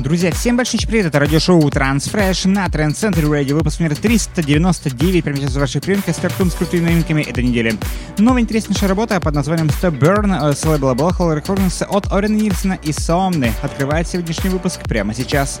Друзья, всем большой привет, это радиошоу Transfresh на Trend Center Radio, выпуск номер 399, прямо сейчас в ваших приемках стартуем с крутыми новинками этой недели. Новая интереснейшая работа под названием Stop Burn с лейбла Blowhole Recordings от Орена Нильсона и Сомны открывает сегодняшний выпуск прямо сейчас.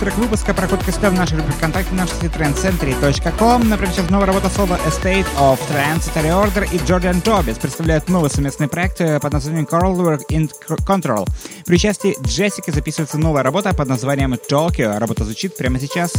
трек выпуска проходит КСП в нашей группе ВКонтакте на сайте trendcentry.com. Например, сейчас новая работа соло Estate of Trance, Terry Order и Jordan Tobis представляют новый совместный проект э, под названием Coral Work in Control. При участии Джессики записывается новая работа под названием Tokyo. Работа звучит прямо сейчас.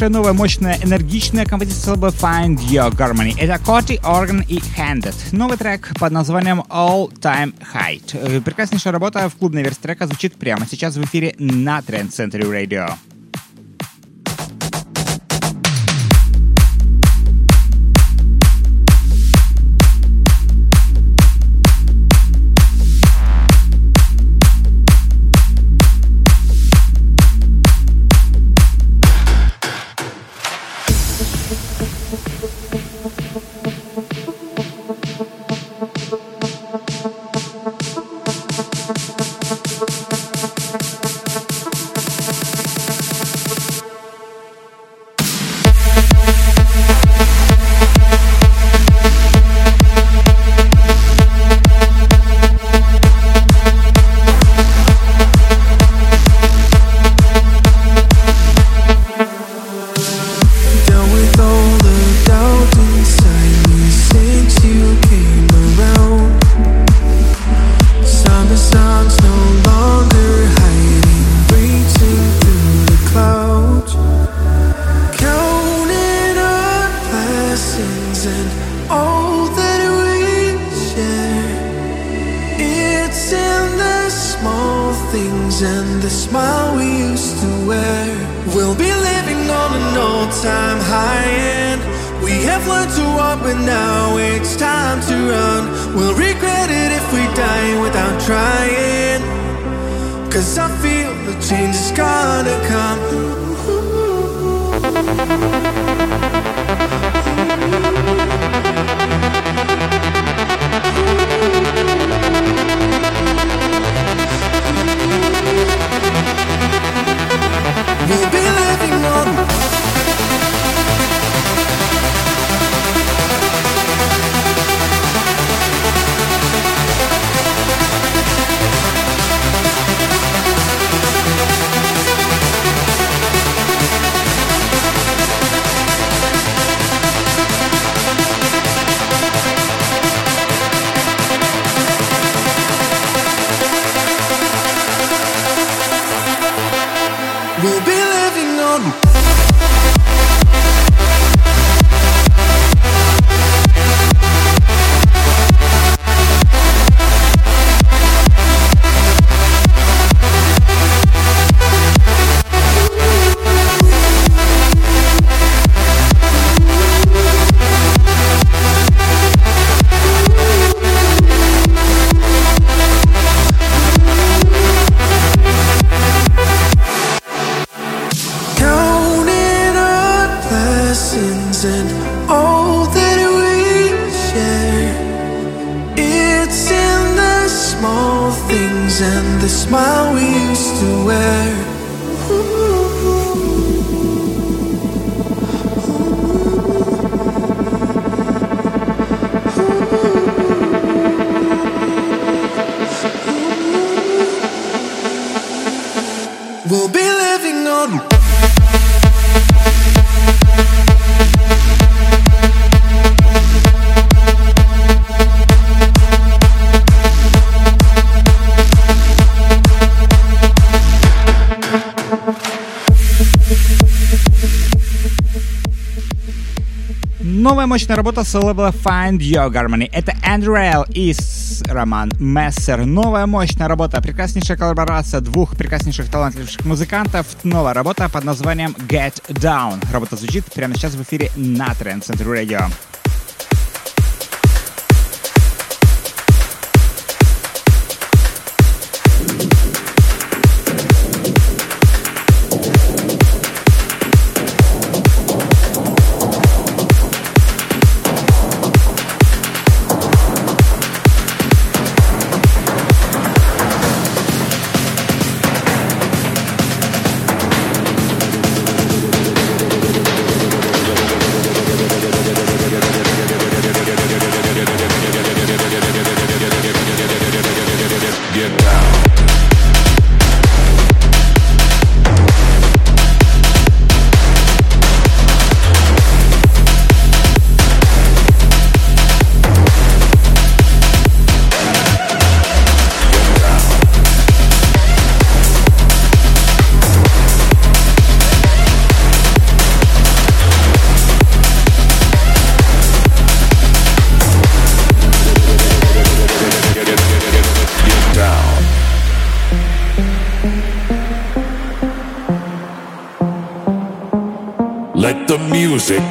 Прекраснейшая новая, мощная, энергичная композиция лейбла Find Your Harmony. Это Коти, Organ и Handed. Новый трек под названием All Time Height. Э, прекраснейшая работа в клубной версии трека звучит прямо сейчас в эфире на Trend Century Radio. Мощная работа с лейбла Find Your Harmony. Это Andrew Rail и Роман Мессер. Новая мощная работа, прекраснейшая коллаборация двух прекраснейших талантливых музыкантов. Новая работа под названием Get Down. Работа звучит прямо сейчас в эфире на Trend Center Radio.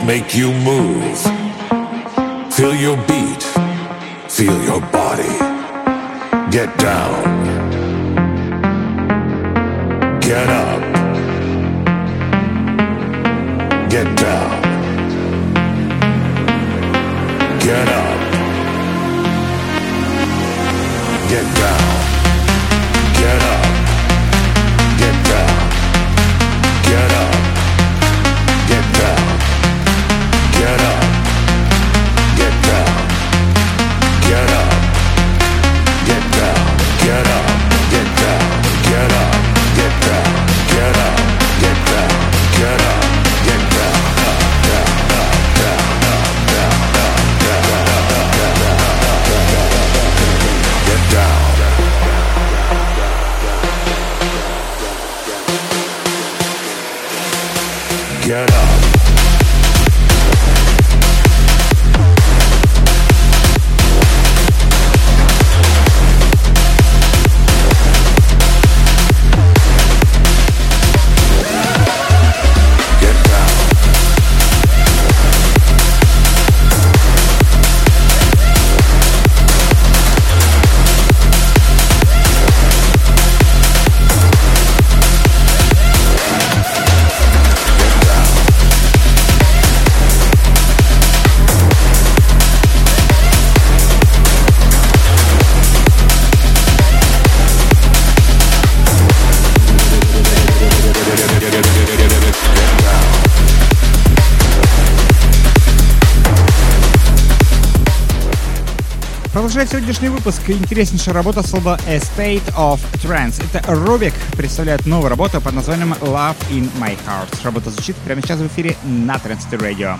Make you move. Продолжает сегодняшний выпуск интереснейшая работа с лейбла A State of Trance. Это Рубик представляет новую работу под названием Love in My Heart. Работа звучит прямо сейчас в эфире на Trance Radio.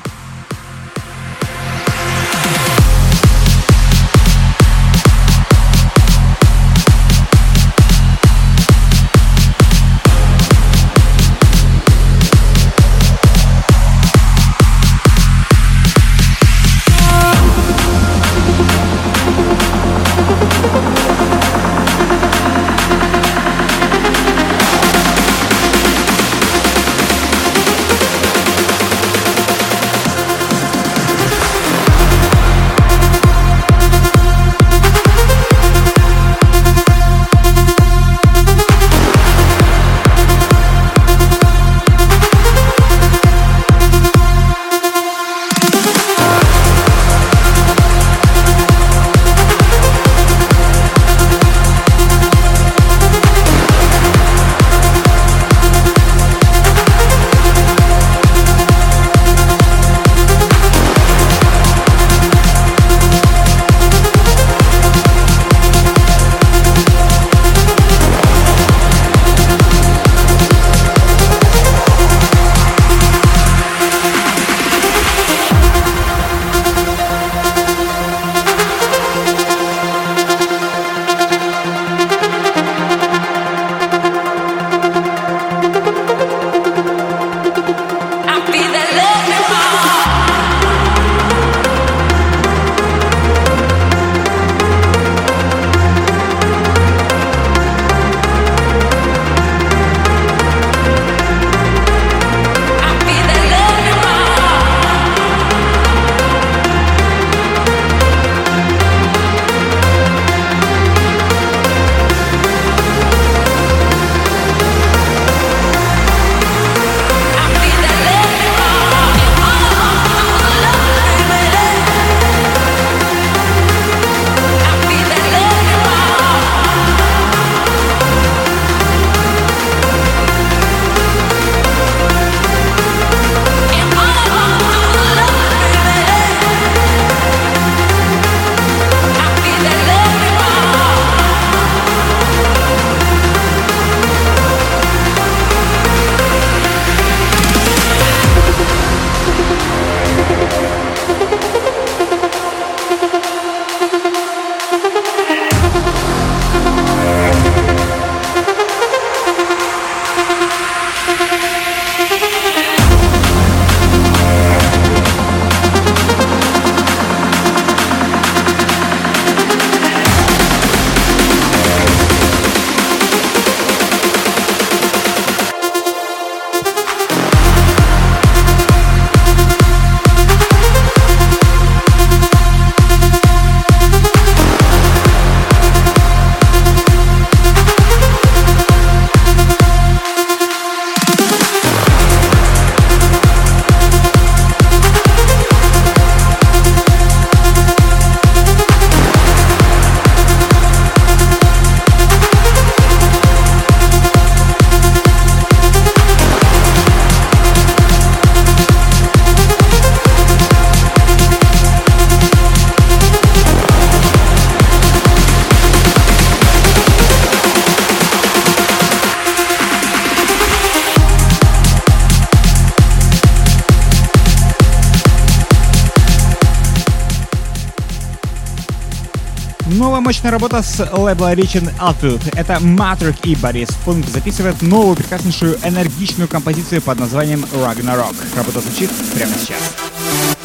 Мощная работа с лейбла Rich Altitude. Это Matrix и Борис Функ записывает новую прекраснейшую энергичную композицию под названием Ragnarok. Работа звучит прямо сейчас.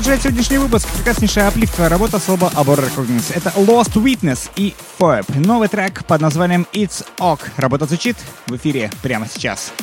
Продолжает сегодняшний выпуск прекраснейшая апливка работа с лоба Abor Recognize. Это Lost Witness и Foeb. Новый трек под названием It's Ok. Работа звучит в эфире прямо сейчас.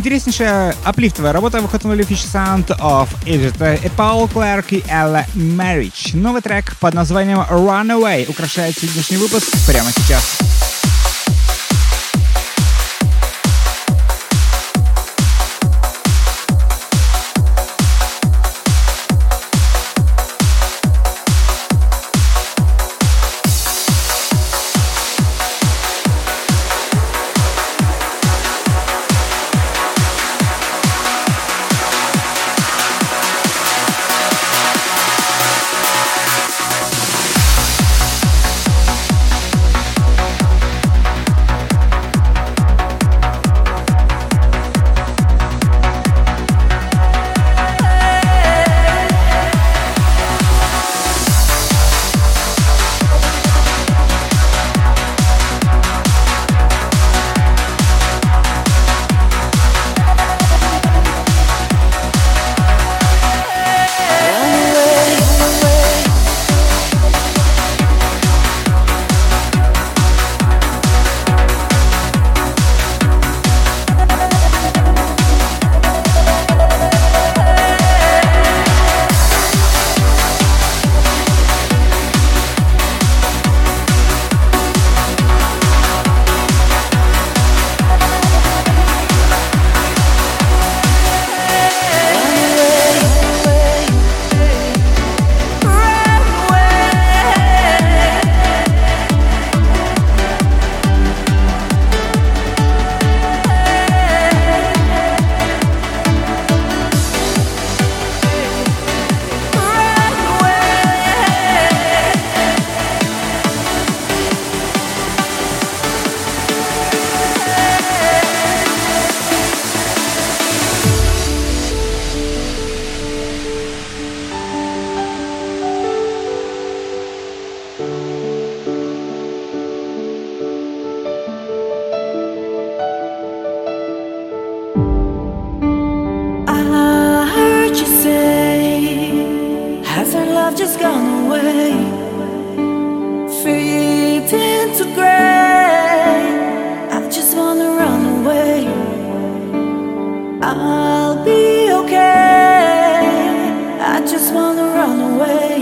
Интереснейшая аплифтовая работа выходнули Fish Sound of Egypt Паул Клэрк и Ella Marriage. Новый трек под названием Runaway украшает сегодняшний выпуск прямо сейчас. just wanna run away.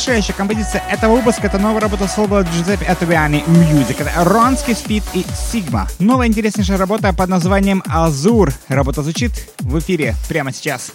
Завершающая композиция этого выпуска — это новая работа соло Джузеппе Атовиани Music. Это Ронский Спид и Сигма. Новая интереснейшая работа под названием Азур. Работа звучит в эфире прямо сейчас.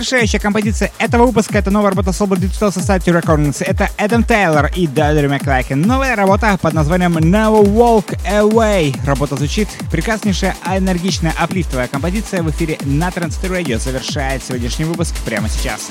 Завершающая композиция этого выпуска — это новая работа с лейбла Digital Society Recordings. Это Эдам Тейлор и Дадри Маклакен. Новая работа под названием Never Walk Away. Работа звучит прекраснейшая, энергичная, аплифтовая композиция в эфире на Transfer Radio завершает сегодняшний выпуск прямо сейчас.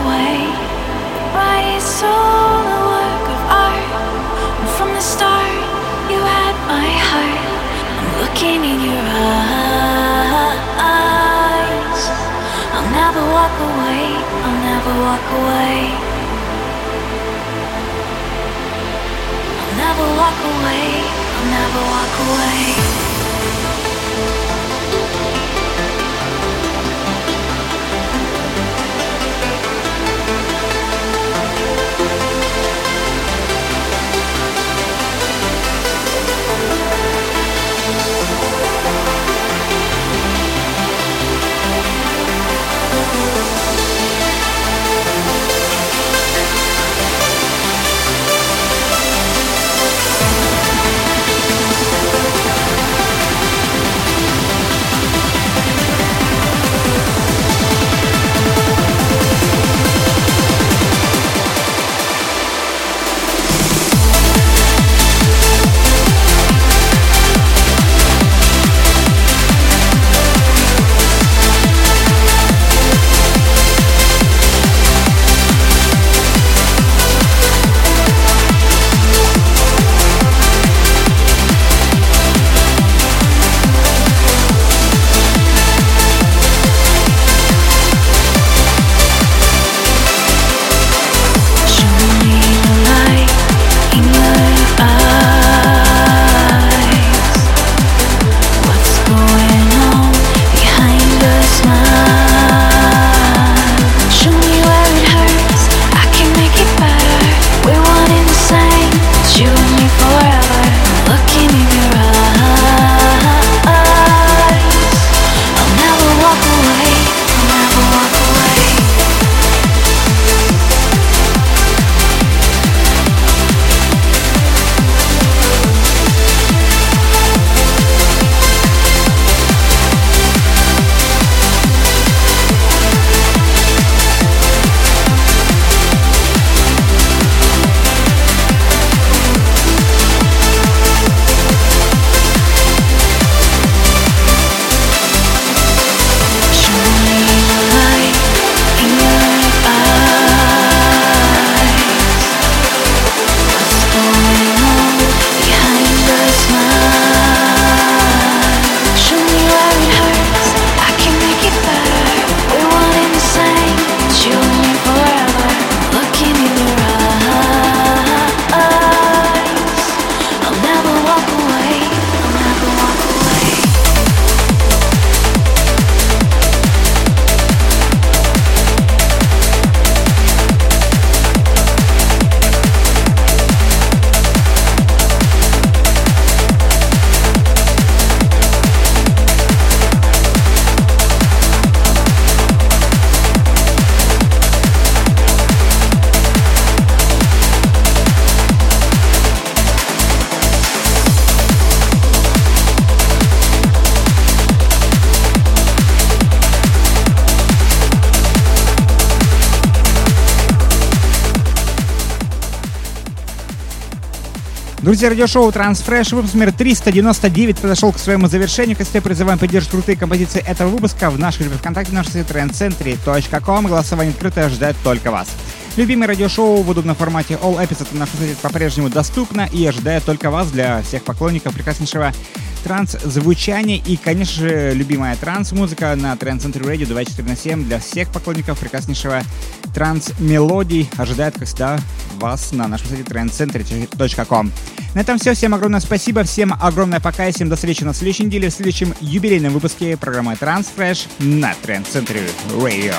never walk away. I'll never walk away. I'll never walk away. Друзья, радиошоу Transfresh, выпуск номер 399 подошел к своему завершению. Кстати, призываем поддержать крутые композиции этого выпуска в нашей группе ВКонтакте, на нашем сайте trendcentry.com. Голосование открытое ждет только вас. Любимое радиошоу в удобном формате All Episodes на нашем сайте по-прежнему доступно и ожидает только вас для всех поклонников прекраснейшего транс-звучания и, конечно же, любимая транс-музыка на Trend Center Radio 24 на 7 для всех поклонников прекраснейшего транс-мелодий ожидает, как всегда, вас на нашем сайте trendcenter.com. На этом все. Всем огромное спасибо. Всем огромное пока. И всем до встречи на следующей неделе в следующем юбилейном выпуске программы Transfresh на Trend Center Radio.